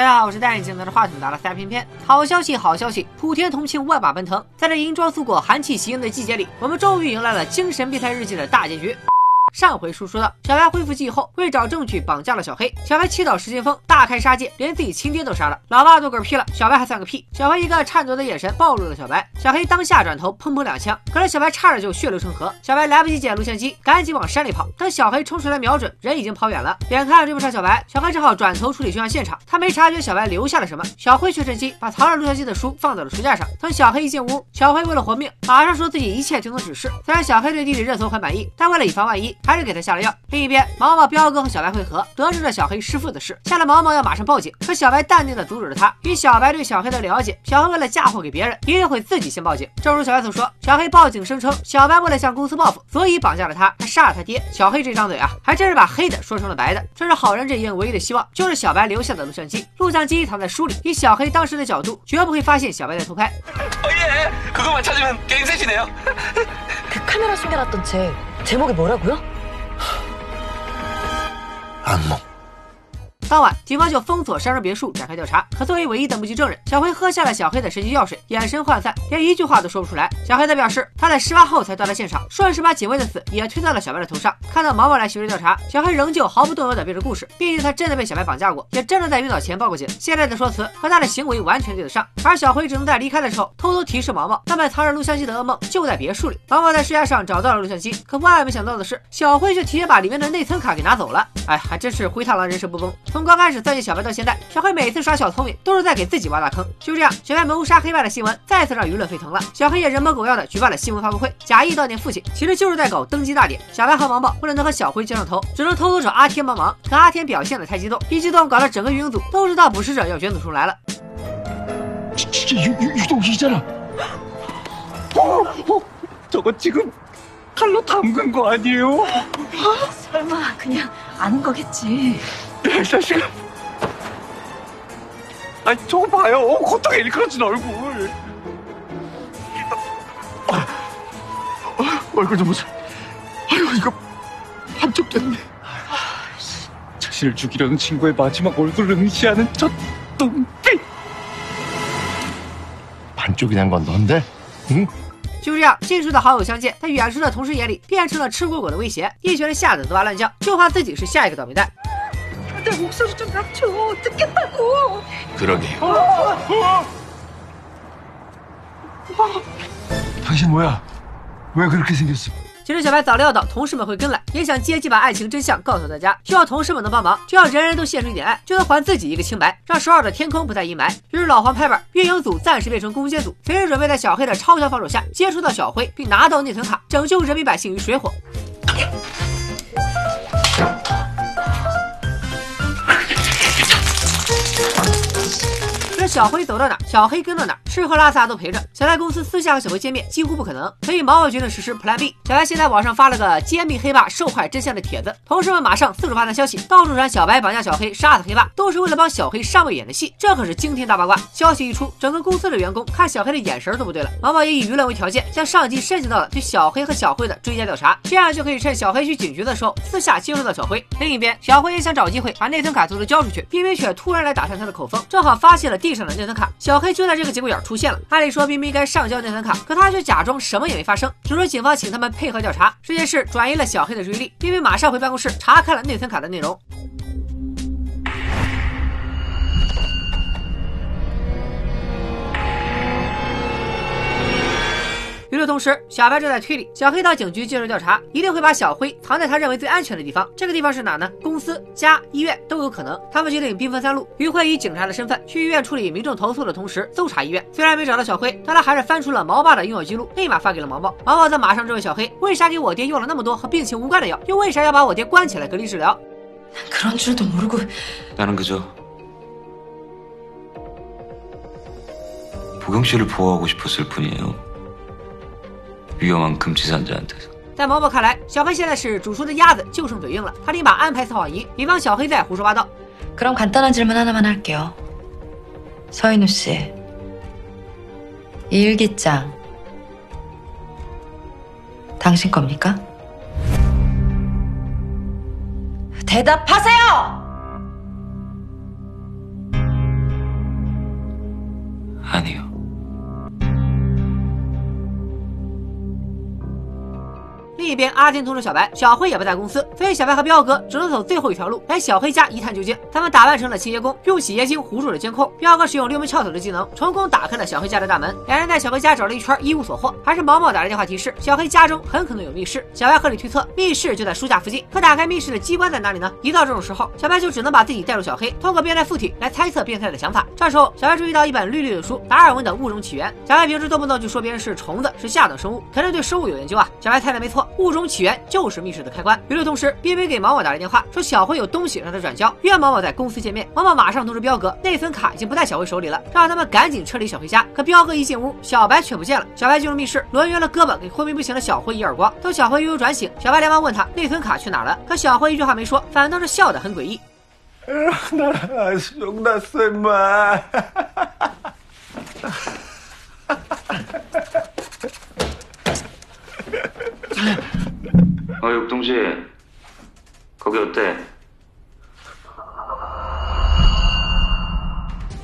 大家好，我是戴眼镜拿着话筒拿了三片片。好消息，好消息，普天同庆，万马奔腾。在这银装素裹、寒气袭人的季节里，我们终于迎来了《精神变态日记》的大结局。上回书说到，小白恢复记忆后，为找证据绑架了小黑。小白气倒石金峰，大开杀戒，连自己亲爹都杀了。老爸都嗝屁了，小白还算个屁！小黑一个颤抖的眼神暴露了小白。小黑当下转头，砰砰两枪，可是小白差点就血流成河。小白来不及捡录像机，赶紧往山里跑。等小黑冲出来瞄准，人已经跑远了。眼看追不上小白，小黑只好转头处理凶案现场。他没察觉小白留下了什么，小黑却趁机把藏着录像机的书放在了书架上。等小黑一进屋，小黑为了活命，马上说自己一切听从指示。虽然小黑对弟弟认怂很满意，但为了以防万一，还是给他下了药。另一边，毛毛、彪哥和小白会合，得知了小黑弑父的事，吓得毛毛要马上报警。可小白淡定的阻止了他。以小白对小黑的了解，小黑为了嫁祸给别人，一定会自己先报警。正如小白所说，小黑报警声称小白为了向公司报复，所以绑架了他，还杀了他爹。小黑这张嘴啊，还真是把黑的说成了白的。这是好人阵营唯一的希望，就是小白留下的录像机。录像机藏在书里，以小黑当时的角度，绝不会发现小白在偷拍。哦耶，그거만찾으면게임셋이네요그카메라속에놨던책제목이뭐라고요 amant. 当晚，警方就封锁山人别墅展开调查。可作为唯一的目击证人，小黑喝下了小黑的神奇药水，眼神涣散，连一句话都说不出来。小黑则表示，他在事发后才到达现场，顺势把警卫的死也推到了小白的头上。看到毛毛来协助调查，小黑仍旧毫不动摇的编着故事。毕竟他真的被小白绑架过，也真的在晕倒前报过警。现在的说辞和他的行为完全对得上。而小黑只能在离开的时候偷偷提示毛毛，那本藏着录像机的噩梦就在别墅里。毛毛在书架上找到了录像机，可万万没想到的是，小黑却提前把里面的内存卡给拿走了。哎，还真是灰太狼人设不崩。刚开始钻进小白到现在，小黑每次耍小聪明都是在给自己挖大坑。就这样，小白谋杀黑爸的新闻再次让舆论沸腾了。小黑也人模狗样的举办了新闻发布会，假意悼念父亲，其实就是在搞登基大典。小白和毛毛为了能和小辉接上头，只能偷偷找阿天帮忙。可阿天表现的太激动，一激动搞得整个运营组都知道捕食者要卷土重来了。 진짜 유, 유, 유독이잖아 어, 어, 저거 지금 칼로 담근 거 아니에요? 설마 그냥 아는 거겠지 야, 이 자식아. 아니, 저거 봐요. 고통에 일그러진 얼굴. 아, 아, 얼굴 좀 보자. 아유, 이거 한쪽 됐네. 자신을 죽이려는 친구의 마지막 얼굴을 응시하는 저 눈빛. 반쪽이 난 건 넌데? 응?就这样，近处的好友相见，在远处的同事眼里变成了吃果果的威胁，一群人吓得滋哇乱叫，就怕自己是下一个倒霉蛋。 내 목소리 좀 낮춰 듣겠다고 그러게. 당신 뭐야? 왜 그렇게 생겼어?其实小白早料到同事们会跟来，也想借机把爱情真相告诉大家，希望同事们能帮忙，只要人人都献出一点爱，就能还自己一个清白，让首尔的天空不再阴霾。于是老黄拍板，运营组暂时变成攻坚组，随时准备在小黑的超强防守下接触到小辉，并拿到内存卡，拯救人民百姓于水火。 小辉走到哪，小黑跟到哪，吃喝拉撒都陪着。想在公司私下和小辉见面几乎不可能，所以毛毛决定实施 Plan B。小白先在网上发了个揭秘黑爸受害真相的帖子，同事们马上四处发散消息，到处传小白绑架小黑、杀死黑爸，都是为了帮小黑上位演的戏。这可是惊天大八卦！消息一出，整个公司的员工看小黑的眼神都不对了。毛毛也以舆论为条件，向上级申请到了对小黑和小辉的追加调查，这样就可以趁小黑去警局的时候私下接触到小辉。另一边，小辉也想找机会把内存卡偷偷交出去，冰冰却突然来打探他的口风，正好发现了地上的内存卡。小黑就在这个节骨眼出现了。按理说冰冰应该上交内存卡，可他却假装什么也没发生，只说警方请他们配合调查。这件事转移了小黑的注意力，冰冰马上回办公室查看了内存卡的内容。与此同时，小白正在推理，小黑到警局接受调查，一定会把小辉藏在他认为最安全的地方。这个地方是哪呢？公司、家、医院都有可能。他们决定兵分三路：于慧以警察的身份去医院处理民众投诉的同时，搜查医院。虽然没找到小辉，但他还是翻出了毛爸的用药记录，立马发给了毛毛。毛毛则马上质问小黑：为啥给我爹用了那么多和病情无关的药？又为啥要把我爹关起来隔离治疗？ 그런 줄도 모르고 나는 그저 보경 씨를 보호하고 싶었을 뿐이에요. 위험한 금치산자한테서.在毛毛看来，小黑现在是煮熟的鸭子，就剩嘴硬了。他立马安排撒谎仪，以防小黑再胡说八道。 그럼 간단한 질문 하나만 할게요 서인우 씨 이 일기장 당신 겁니까? 대답하세요! 一边，阿金通知小白，小黑也不在公司，所以小白和彪哥只能走最后一条路，来小黑家一探究竟。他们打扮成了清洁工，用洗洁精糊住了监控。彪哥使用溜门撬锁的技能，成功打开了小黑家的大门。两人在小黑家找了一圈，一无所获。还是毛毛打来电话提示，小黑家中很可能有密室。小白合理推测，密室就在书架附近。可打开密室的机关在哪里呢？一到这种时候，小白就只能把自己带入小黑，通过变态附体来猜测变态的想法。这时候，小白注意到一本绿绿的书，《达尔文的物种起源》。小白平时动不动就说别人是虫子，是下等生物，肯定对生物有研究啊。小白猜的没错，物种起源。就是密室的开关。与此同时，冰冰给毛毛打了电话，说小辉有东西让他转交，约毛毛在公司见面。毛毛马上通知彪哥，内存卡已经不在小辉手里了，让他们赶紧撤离小辉家。可彪哥一进屋，小白却不见了。小白进入密室，抡圆了胳膊给昏迷不醒的小辉一耳光。等小辉悠悠转醒，小白连忙问他内存卡去哪了。可小辉一句话没说，反倒是笑得很诡异。어, 육동씨. 거기 어때?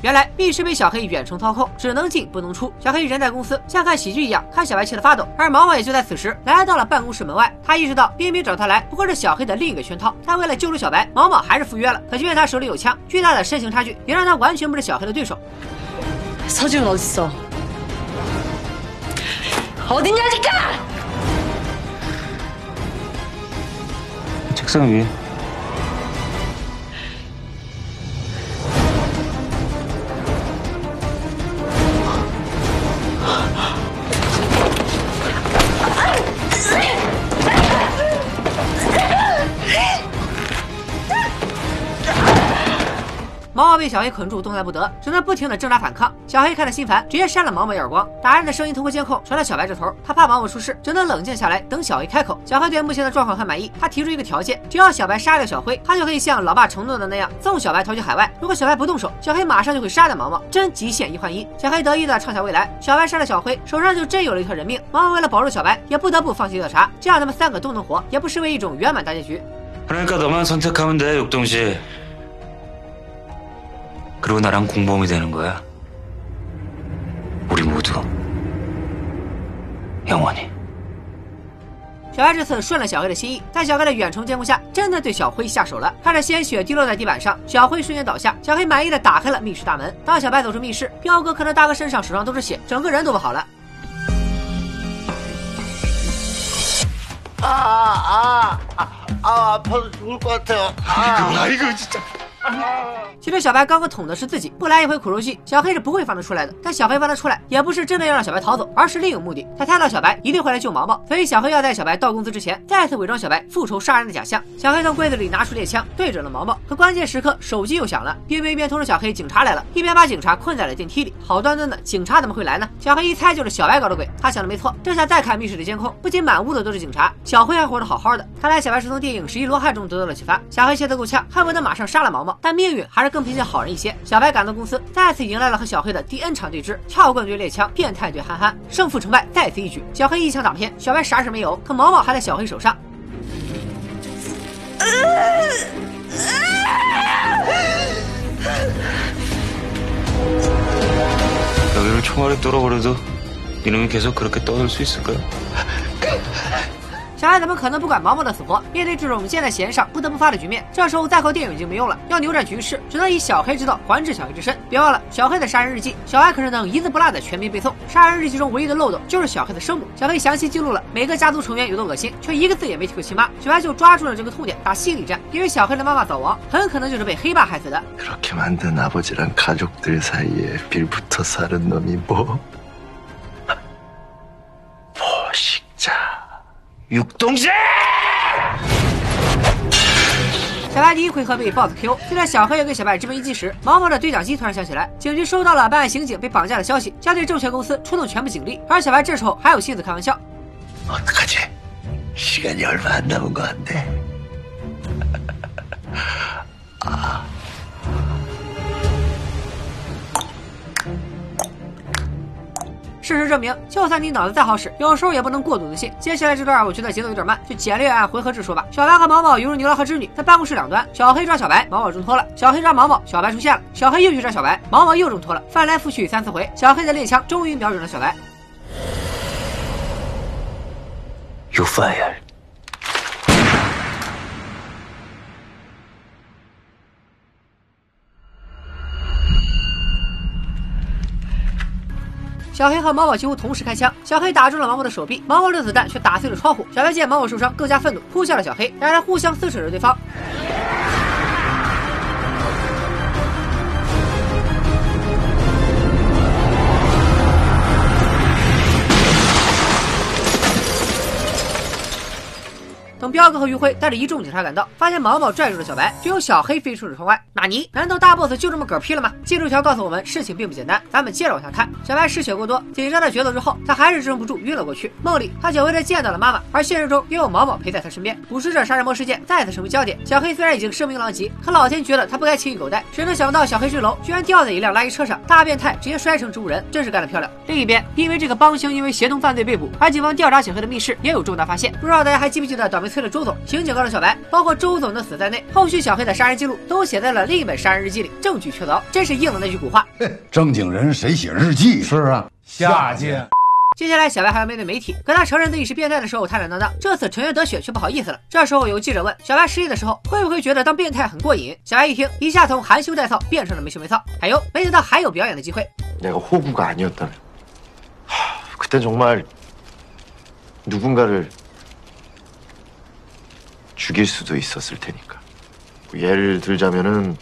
原来密室被小黑远程操控，只能进不能出。小黑人在公司，像看喜剧一样，看小白气得发抖。而毛毛也就在此时来到了办公室门外。他意识到冰冰找他来不过是小黑的另一个圈套。但为了救出小白，毛毛还是赴约了。可即便他手里有枪，巨大的身形差距也让他完全不是小黑的对手。서지훈어딨어어딨냐니까 剩余被小黑捆住，动弹不得，只能不停的挣扎反抗。小黑看了心烦，直接扇了毛毛一耳光。打人的声音通过监控传到小白这头，他怕毛毛出事，只能冷静下来，等小黑开口。小黑对目前的状况很满意，他提出一个条件：只要小白杀掉小辉，他就可以像老爸承诺的那样，送小白逃去海外。如果小白不动手，小黑马上就会杀掉毛毛，真极限一换一。小黑得意的畅想未来，小白杀了小辉，手上就真有了一条人命。毛毛为了保住小白，也不得不放弃调查，这样他们三个都能活，也不失为一种圆满大结局。 그러니까 너만 선택하면 돼, 육동씨. 그리고 나랑 공범이 되는 거야. 우리 모두 영원히. 小白这次顺了小黑的心意，在小黑的远程监控下，真的对小辉下手了。看着鲜血滴落在地板上，小辉瞬间倒下。小黑满意的打开了密室大门。当小白走出密室，彪哥看到大哥身上、手上都是血，整个人都不好了。 아, 아, 아, 아, 아파서 죽을 것 같아요. 아. 아이고 진짜. 其实小白刚刚捅的是自己，不来一回苦肉计，小黑是不会放他出来的。但小黑放他出来，也不是真的要让小白逃走，而是另有目的。他猜到小白一定会来救毛毛，所以小黑要在小白到公司之前，再次伪装小白复仇杀人的假象。小黑从柜子里拿出猎枪，对准了毛毛。可关键时刻，手机又响了。冰冰一边通知小黑警察来了，一边把警察困在了电梯里。好端端的警察怎么会来呢？小黑一猜就是小白搞的鬼。他想的没错，这下再看密室的监控，不仅满屋子都是警察，小黑还活得好好的。看来小白是从电影《十一罗汉》中得到了启发。小黑气得够呛，恨不得马上杀了毛毛，但命运还是更偏向好人一些。小白赶到公司，再次迎来了和小黑的第 N 场对峙，撬棍对猎枪，变态对憨憨，胜负成败在此一举。小黑一枪打偏，小白啥事没有，可毛毛还在小黑手上。小爱怎么可能不管毛毛的死活？面对这种箭在弦上不得不发的局面，这时候再靠电影已经没用了。要扭转局势，只能以小黑之道还治小黑之身。别忘了，小黑的杀人日记，小黑可是能一字不落的全民背诵。杀人日记中唯一的漏洞就是小黑的生母。小黑详细记录了每个家族成员有多恶心，却一个字也没提过亲妈。小白就抓住了这个痛点，打心理战。因为小黑的妈妈早亡，很可能就是被黑爸害死的。有东西！小白第一回合被 BOSSKO。就在小黑要给小白致命一击时，毛毛的对讲机突然响起来，警局收到了办案刑警被绑架的消息，将对证券公司出动全部警力。而小白这时候还有心思开玩笑。客气，是个鸟儿般的木瓜蛋。事实证明，就算你脑子再好使，有时候也不能过度自信。接下来这段我觉得节奏有点慢，就简略按回合制说吧。小白和毛毛犹如牛郎和织女，在办公室两端，小黑抓小白，毛毛挣脱了；小黑抓毛毛，小白出现了；小黑又去抓小白，毛毛又挣脱了。翻来覆去三四回，小黑的猎枪终于瞄准了小白。You fire. 小黑和毛毛几乎同时开枪，小黑打中了毛毛的手臂，毛毛的子弹却打碎了窗户。小白见毛毛受伤，更加愤怒，扑向了小黑，两人互相撕扯着对方。等彪哥和余辉带着一众警察赶到，发现毛毛拽住了小白，只有小黑飞出了窗外。纳尼？难道大 boss 就这么嗝屁了吗？进度条告诉我们，事情并不简单。咱们接着往下看。小白失血过多，紧张的决斗之后，他还是支撑不住，晕了过去。梦里，他久违的见到了妈妈，而现实中又有毛毛陪在他身边。捕食者杀人魔事件再次成为焦点。小黑虽然已经声名狼藉，可老天觉得他不该轻易狗带。谁能想到小黑坠楼，居然掉在一辆垃圾车上，大变态直接摔成植物人，真是干得漂亮。另一边，因为这个帮凶因为协同犯罪被捕，而警方调查小黑的密室也有重大发现。不知道大家还记不记得倒霉催的周总？刑警告诉小白，包括周总的死在内，后续小黑的杀人记录都写在了另一本杀人日记里，证据确凿，真是应了那句古话。正经人谁写日记？是啊，下贱。接下来，小白还要面对媒体。可他承认自己是变态的时候坦坦荡荡，这次沉冤得雪却不好意思了。这时候有记者问小白失忆的时候会不会觉得当变态很过瘾？小白一听，一下从含羞带臊变成了没羞没臊。哎呦，没想到还有表演的机会。 내가 호구가 아니었다면 하, 그땐 정말 누군가를 죽일 수도 있었을 테니까 뭐 예를 들자면은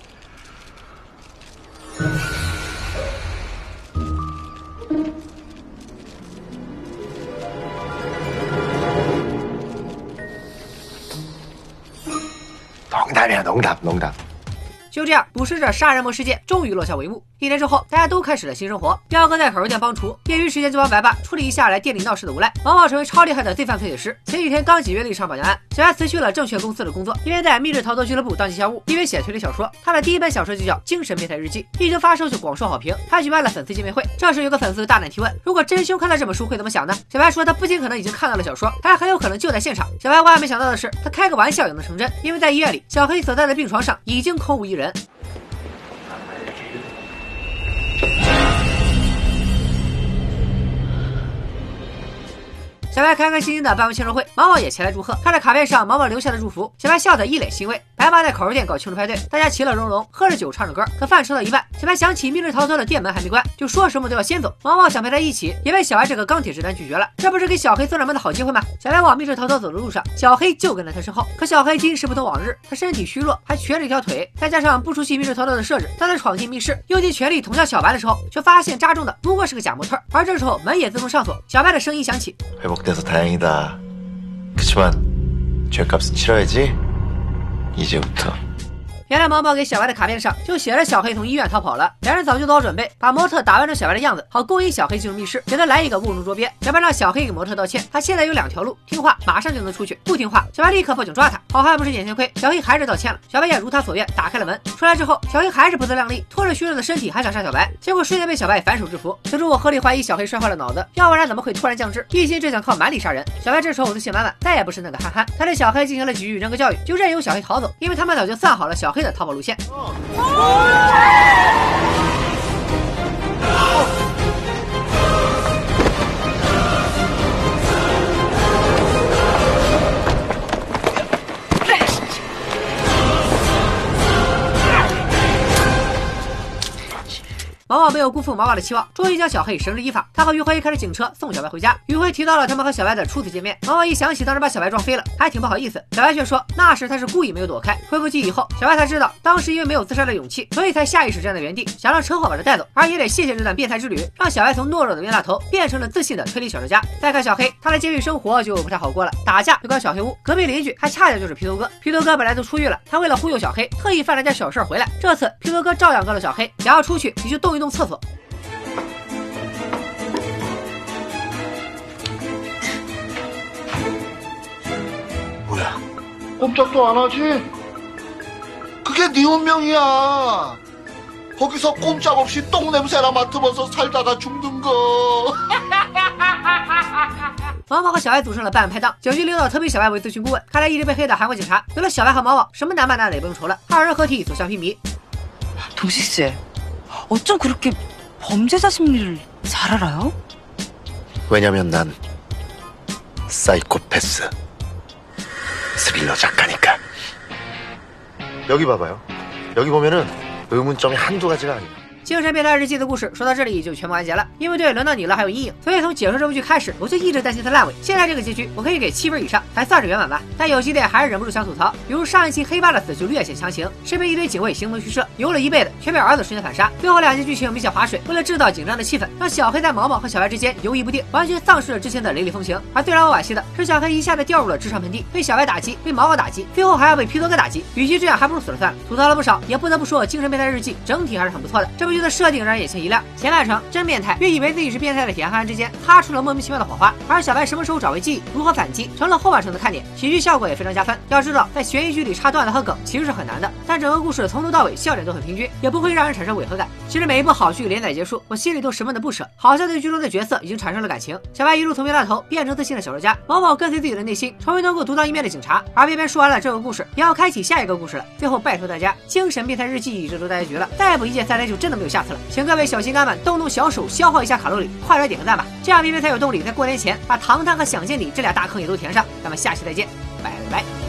농담이야 농담 농담 就这样，捕食者杀人魔事件终于落下帷幕。 一年之后，大家都开始了新生活。彪哥在烤肉店帮厨，业余时间就帮白爸处理一下来店里闹事的无赖。毛毛成为超厉害的罪犯推理师。前几天刚解决了一场绑架案，小白辞去了证券公司的工作，因为在密室逃脱俱乐部当吉祥物，因为写推理小说。他的第一本小说就叫《精神变态日记》，一经发售就广受好评。他举办了粉丝见面会，这时有个粉丝大胆提问：如果真凶看到这本书会怎么想呢？小白说他不仅可能已经看到了小说，还很有可能就在现场。小白万万没想到的是，他开个玩笑也能成真，因为在医院里，小黑所在的病床上已经空无一人。小白开开心心的办完庆祝会，毛毛也前来祝贺。看着卡片上毛毛留下的祝福，小白笑得一脸欣慰。白爸在烤肉店搞庆祝派对，大家其乐融融，喝着酒，唱着歌。可饭吃到一半，小白想起密室逃脱的店门还没关，就说什么都要先走。毛毛想陪他一起，也被小白这个钢铁直男拒绝了。这不是给小黑送上门的好机会吗？小白往密室逃脱走的路上，小黑就跟在他身后。可小黑今时不同往日，他身体虚弱，还瘸着一条腿，再加上不熟悉密室逃脱的设置，当他闯进密室，用尽全力捅向小白的时候，却发现扎中的不过是个假模特。而这时候门也自动上锁，小白的声音响起。 회복돼서 다행이다. 그치만 죄값은 치러야지. 이제부터. 原来毛毛给小白的卡片上就写着小黑从医院逃跑了，两人早就做好准备，把模特打扮成小白的样子，好勾引小黑进入密室，给他来一个瓮中捉鳖。小白让小黑给模特道歉，他现在有两条路，听话马上就能出去，不听话，小白立刻报警抓他。好汉不吃眼前亏，小黑还是道歉了，小白也如他所愿打开了门。出来之后，小黑还是不自量力，拖着虚弱的身体还想杀小白，结果瞬间被小白反手制服。此时我合理怀疑小黑摔坏了脑子，要不然怎么会突然降智，一心只想靠蛮力杀人。小白这时候我自信满满，再也不是那个憨憨，他对小黑进行了几句人格教育，就任由小黑逃走，因为他们早就算好了小黑的逃跑路线。毛毛没有辜负毛毛的期望，终于将小黑绳之以法。他和于辉开着警车送小白回家。于辉提到了他们和小白的初次见面。毛毛一想起当时把小白撞飞了，还挺不好意思。小白却说那时他是故意没有躲开。恢复记忆后，小白才知道当时因为没有自杀的勇气，所以才下意识站在原地，想让车祸把他带走。而也得谢谢这段变态之旅，让小白从懦弱的冤大头变成了自信的推理小说家。再看小黑，他的监狱生活就不太好过了，打架就搞小黑屋，隔壁邻居还恰恰就是皮头哥。皮头哥本来都出狱了，他为了忽悠小黑，特意犯了件小事回来。这次皮头哥照样告诉小黑，想要出去你就动一动厕所。 뭐야? 꼼짝도 안 하지? 그게 네 운명이야. 거기서 꼼짝없이 똥 냄새나 맡으면서 살다가 죽는 거. 毛毛和小白组成了办案拍档，警局领导特聘小白为咨询顾问。看来一直被黑的韩国警察，有了小白和毛毛，什么难办难的也不用愁了。二人合体走向平迷。 동식 씨, 어쩜 그렇게 범죄자 심리를 잘 알아요? 왜냐면 난 사이코패스 스릴러 작가니까. 여기 봐봐요. 여기 보면은 의문점이 한두 가지가 아니야. 精神变态日记的故事说到这里就全部完结了，因为对轮到你了还有阴影，所以从解说这部剧开始，我就一直担心它烂尾。现在这个结局我可以给七分以上，还算是圆满吧。但有几点还是忍不住想吐槽，比如上一期黑八的死就略显强行，身边一堆警卫形同虚设，游了一辈子却被儿子瞬间反杀。最后两集剧情明显划水，为了制造紧张的气氛，让小黑在毛毛和小白之间游移不定，完全丧失了之前的雷厉风行。而最让我惋惜的是，小黑一下子掉入了智商盆地，被小白打击，被毛毛打击，最后还要被皮多哥打击。与其这样，还不如死了算了。吐槽了不少，也不得不说，《精神变态日记》整体还是很不错的。这部剧的设定让人眼前一亮，前半程真变态，与以为自己是变态的铁憨憨之间擦出了莫名其妙的火花，而小白什么时候找回记忆，如何反击，成了后半程的看点，喜剧效果也非常加分。要知道，在悬疑剧里插段子和梗其实是很难的，但整个故事从头到尾笑点都很平均，也不会让人产生违和感。其实每一部好剧连载结束，我心里都十分的不舍，好像对剧中的角色已经产生了感情。小白一路从冤大头变成自信的小说家，毛毛跟随自己的内心，成为能够独当一面的警察。而偏偏说完了这个故事，也要开启下一个故事了。最后拜托大家，《精神变态日记》一直都待局了，再不一键三连就真的没有下次了。请各位小心肝们动动小手消耗一下卡路里，快来点个赞吧，这样偏偏才有动力在过年前把《唐探》和《想见你》这俩大坑也都填上。咱们下期再见，拜拜。